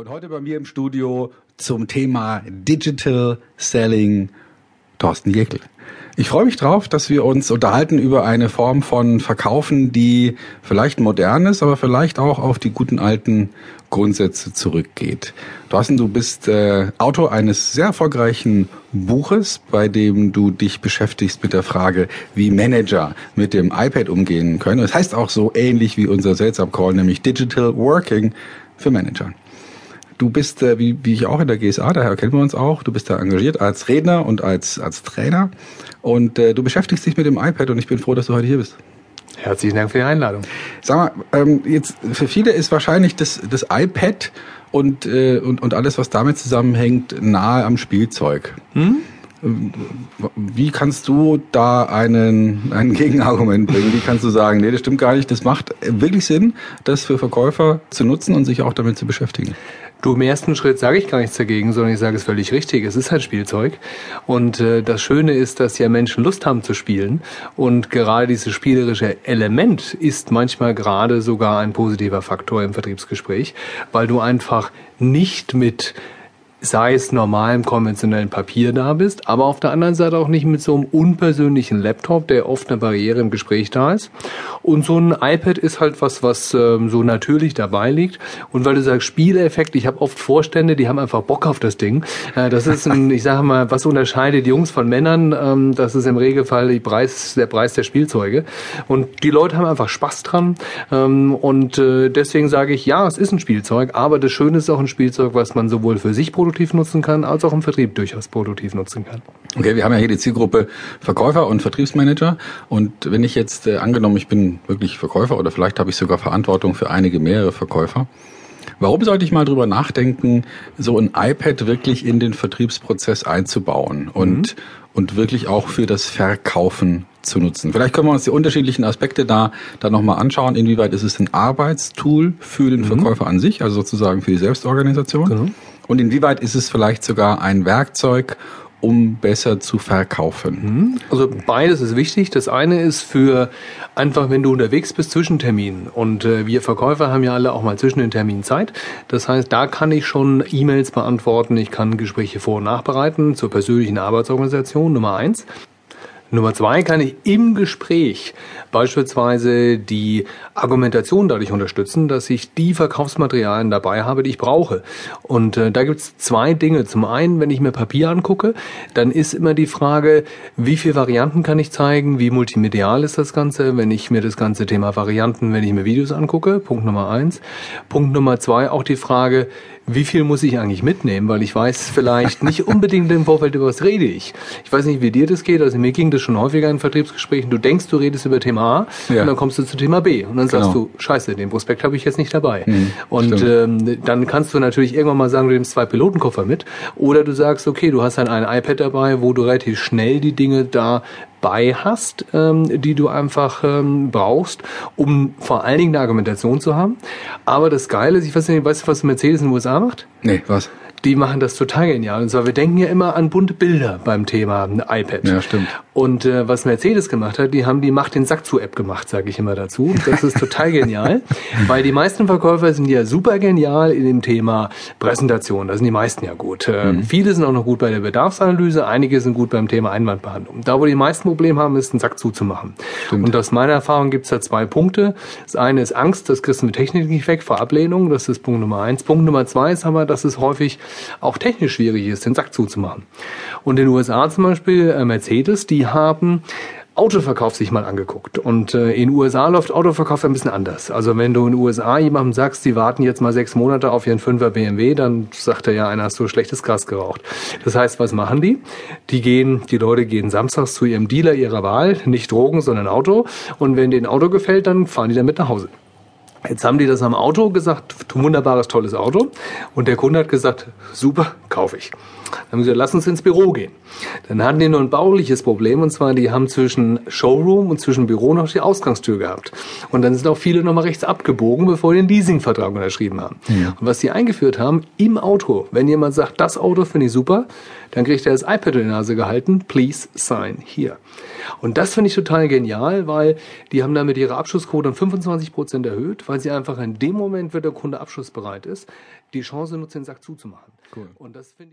Und heute bei mir im Studio zum Thema Digital Selling Thorsten Jekyll. Ich freue mich drauf, dass wir uns unterhalten über eine Form von Verkaufen, die vielleicht modern ist, aber vielleicht auch auf die guten alten Grundsätze zurückgeht. Thorsten, du bist äh, Autor eines sehr erfolgreichen Buches, bei dem du dich beschäftigst mit der Frage, wie Manager mit dem iPad umgehen können. Das heißt auch so ähnlich wie unser Sales Call, nämlich Digital Working für Manager. Du bist, äh, wie, wie ich auch in der GSA, daher kennen wir uns auch, du bist da engagiert als Redner und als, als Trainer und äh, du beschäftigst dich mit dem iPad und ich bin froh, dass du heute hier bist. Herzlichen Dank für die Einladung. Sag mal, ähm, jetzt für viele ist wahrscheinlich das, das iPad und, äh, und, und alles, was damit zusammenhängt, nahe am Spielzeug. Hm? Wie kannst du da einen, ein Gegenargument bringen? Wie kannst du sagen, nee, das stimmt gar nicht, das macht wirklich Sinn, das für Verkäufer zu nutzen und sich auch damit zu beschäftigen? Du, im ersten Schritt sage ich gar nichts dagegen, sondern ich sage es völlig richtig. Es ist halt Spielzeug. Und äh, das Schöne ist, dass ja Menschen Lust haben zu spielen. Und gerade dieses spielerische Element ist manchmal gerade sogar ein positiver Faktor im Vertriebsgespräch, weil du einfach nicht mit sei es normalem konventionellen Papier da bist, aber auf der anderen Seite auch nicht mit so einem unpersönlichen Laptop, der oft eine Barriere im Gespräch da ist. Und so ein iPad ist halt was, was ähm, so natürlich dabei liegt. Und weil du sagst Spieleffekt, ich habe oft Vorstände, die haben einfach Bock auf das Ding. Äh, das ist ein, ich sage mal, was unterscheidet Jungs von Männern? Ähm, das ist im Regelfall die Preis, der Preis der Spielzeuge. Und die Leute haben einfach Spaß dran. Ähm, und äh, deswegen sage ich, ja, es ist ein Spielzeug, aber das Schöne ist auch ein Spielzeug, was man sowohl für sich produziert, produktiv nutzen kann, als auch im Vertrieb durchaus produktiv nutzen kann. Okay, wir haben ja hier die Zielgruppe Verkäufer und Vertriebsmanager. Und wenn ich jetzt äh, angenommen, ich bin wirklich Verkäufer oder vielleicht habe ich sogar Verantwortung für einige mehrere Verkäufer, Warum sollte ich mal drüber nachdenken, so ein iPad wirklich in den Vertriebsprozess einzubauen und, mhm. und wirklich auch für das Verkaufen zu nutzen? Vielleicht können wir uns die unterschiedlichen Aspekte da, da nochmal anschauen. Inwieweit ist es ein Arbeitstool für den mhm. Verkäufer an sich, also sozusagen für die Selbstorganisation? Genau. Und inwieweit ist es vielleicht sogar ein Werkzeug, um besser zu verkaufen? Mhm. Also beides ist wichtig. Das eine ist für einfach, wenn du unterwegs bist zwischen Terminen. Und äh, wir Verkäufer haben ja alle auch mal zwischen den Terminen Zeit. Das heißt, da kann ich schon E-Mails beantworten. Ich kann Gespräche vor- und nachbereiten zur persönlichen Arbeitsorganisation Nummer eins. Nummer zwei kann ich im Gespräch beispielsweise die Argumentation dadurch unterstützen, dass ich die Verkaufsmaterialien dabei habe, die ich brauche. Und äh, da gibt es zwei Dinge. Zum einen, wenn ich mir Papier angucke, dann ist immer die Frage, wie viele Varianten kann ich zeigen, wie multimedial ist das Ganze, wenn ich mir das ganze Thema Varianten, wenn ich mir Videos angucke, Punkt Nummer eins. Punkt Nummer zwei, auch die Frage, wie viel muss ich eigentlich mitnehmen, weil ich weiß vielleicht nicht unbedingt im Vorfeld über was rede ich. Ich weiß nicht, wie dir das geht, also mir ging das schon häufiger in Vertriebsgesprächen. Du denkst, du redest über Thema A ja. und dann kommst du zu Thema B und dann sagst genau. du, scheiße, den Prospekt habe ich jetzt nicht dabei. Mhm, und ähm, dann kannst du natürlich irgendwann mal sagen, du nimmst zwei Pilotenkoffer mit oder du sagst, okay, du hast dann ein iPad dabei, wo du relativ schnell die Dinge da bei hast, ähm, die du einfach ähm, brauchst, um vor allen Dingen eine Argumentation zu haben. Aber das Geile ist, ich weiß nicht, weißt du, was Mercedes in den USA macht? Nee, was? Die machen das total genial. Und zwar, wir denken ja immer an bunte Bilder beim Thema iPad. Ja, stimmt. Und äh, was Mercedes gemacht hat, die haben die Macht den Sack zu App gemacht, sage ich immer dazu. Das ist total genial, weil die meisten Verkäufer sind ja super genial in dem Thema Präsentation. Da sind die meisten ja gut. Äh, mhm. Viele sind auch noch gut bei der Bedarfsanalyse, einige sind gut beim Thema Einwandbehandlung. Da, wo die meisten Probleme haben, ist, den Sack zuzumachen. Stimmt. Und aus meiner Erfahrung gibt's da zwei Punkte. Das eine ist Angst, das kriegst du mit Technik nicht weg, vor Ablehnung. Das ist Punkt Nummer eins. Punkt Nummer zwei ist aber, dass es häufig auch technisch schwierig ist, den Sack zuzumachen. Und in den USA zum Beispiel äh, Mercedes, die haben Autoverkauf sich mal angeguckt. Und äh, in den USA läuft Autoverkauf ein bisschen anders. Also wenn du in den USA jemandem sagst, sie warten jetzt mal sechs Monate auf ihren 5er BMW, dann sagt er ja, einer hast du schlechtes Gras geraucht. Das heißt, was machen die? Die gehen, die Leute gehen samstags zu ihrem Dealer ihrer Wahl, nicht Drogen, sondern Auto. Und wenn denen Auto gefällt, dann fahren die damit nach Hause. Jetzt haben die das am Auto gesagt, wunderbares, tolles Auto. Und der Kunde hat gesagt, super, kaufe ich. Dann haben sie gesagt, lass uns ins Büro gehen. Dann hatten die nur ein bauliches Problem, und zwar, die haben zwischen Showroom und zwischen Büro noch die Ausgangstür gehabt. Und dann sind auch viele nochmal rechts abgebogen, bevor die den Leasingvertrag unterschrieben haben. Ja. Und was die eingeführt haben, im Auto, wenn jemand sagt, das Auto finde ich super, dann kriegt er das iPad in die Nase gehalten, please sign here. Und das finde ich total genial, weil die haben damit ihre Abschlussquote um 25 Prozent erhöht, weil sie einfach in dem Moment, wenn der Kunde abschlussbereit ist, die Chance nutzt, den Sack zuzumachen. Cool. Und das finde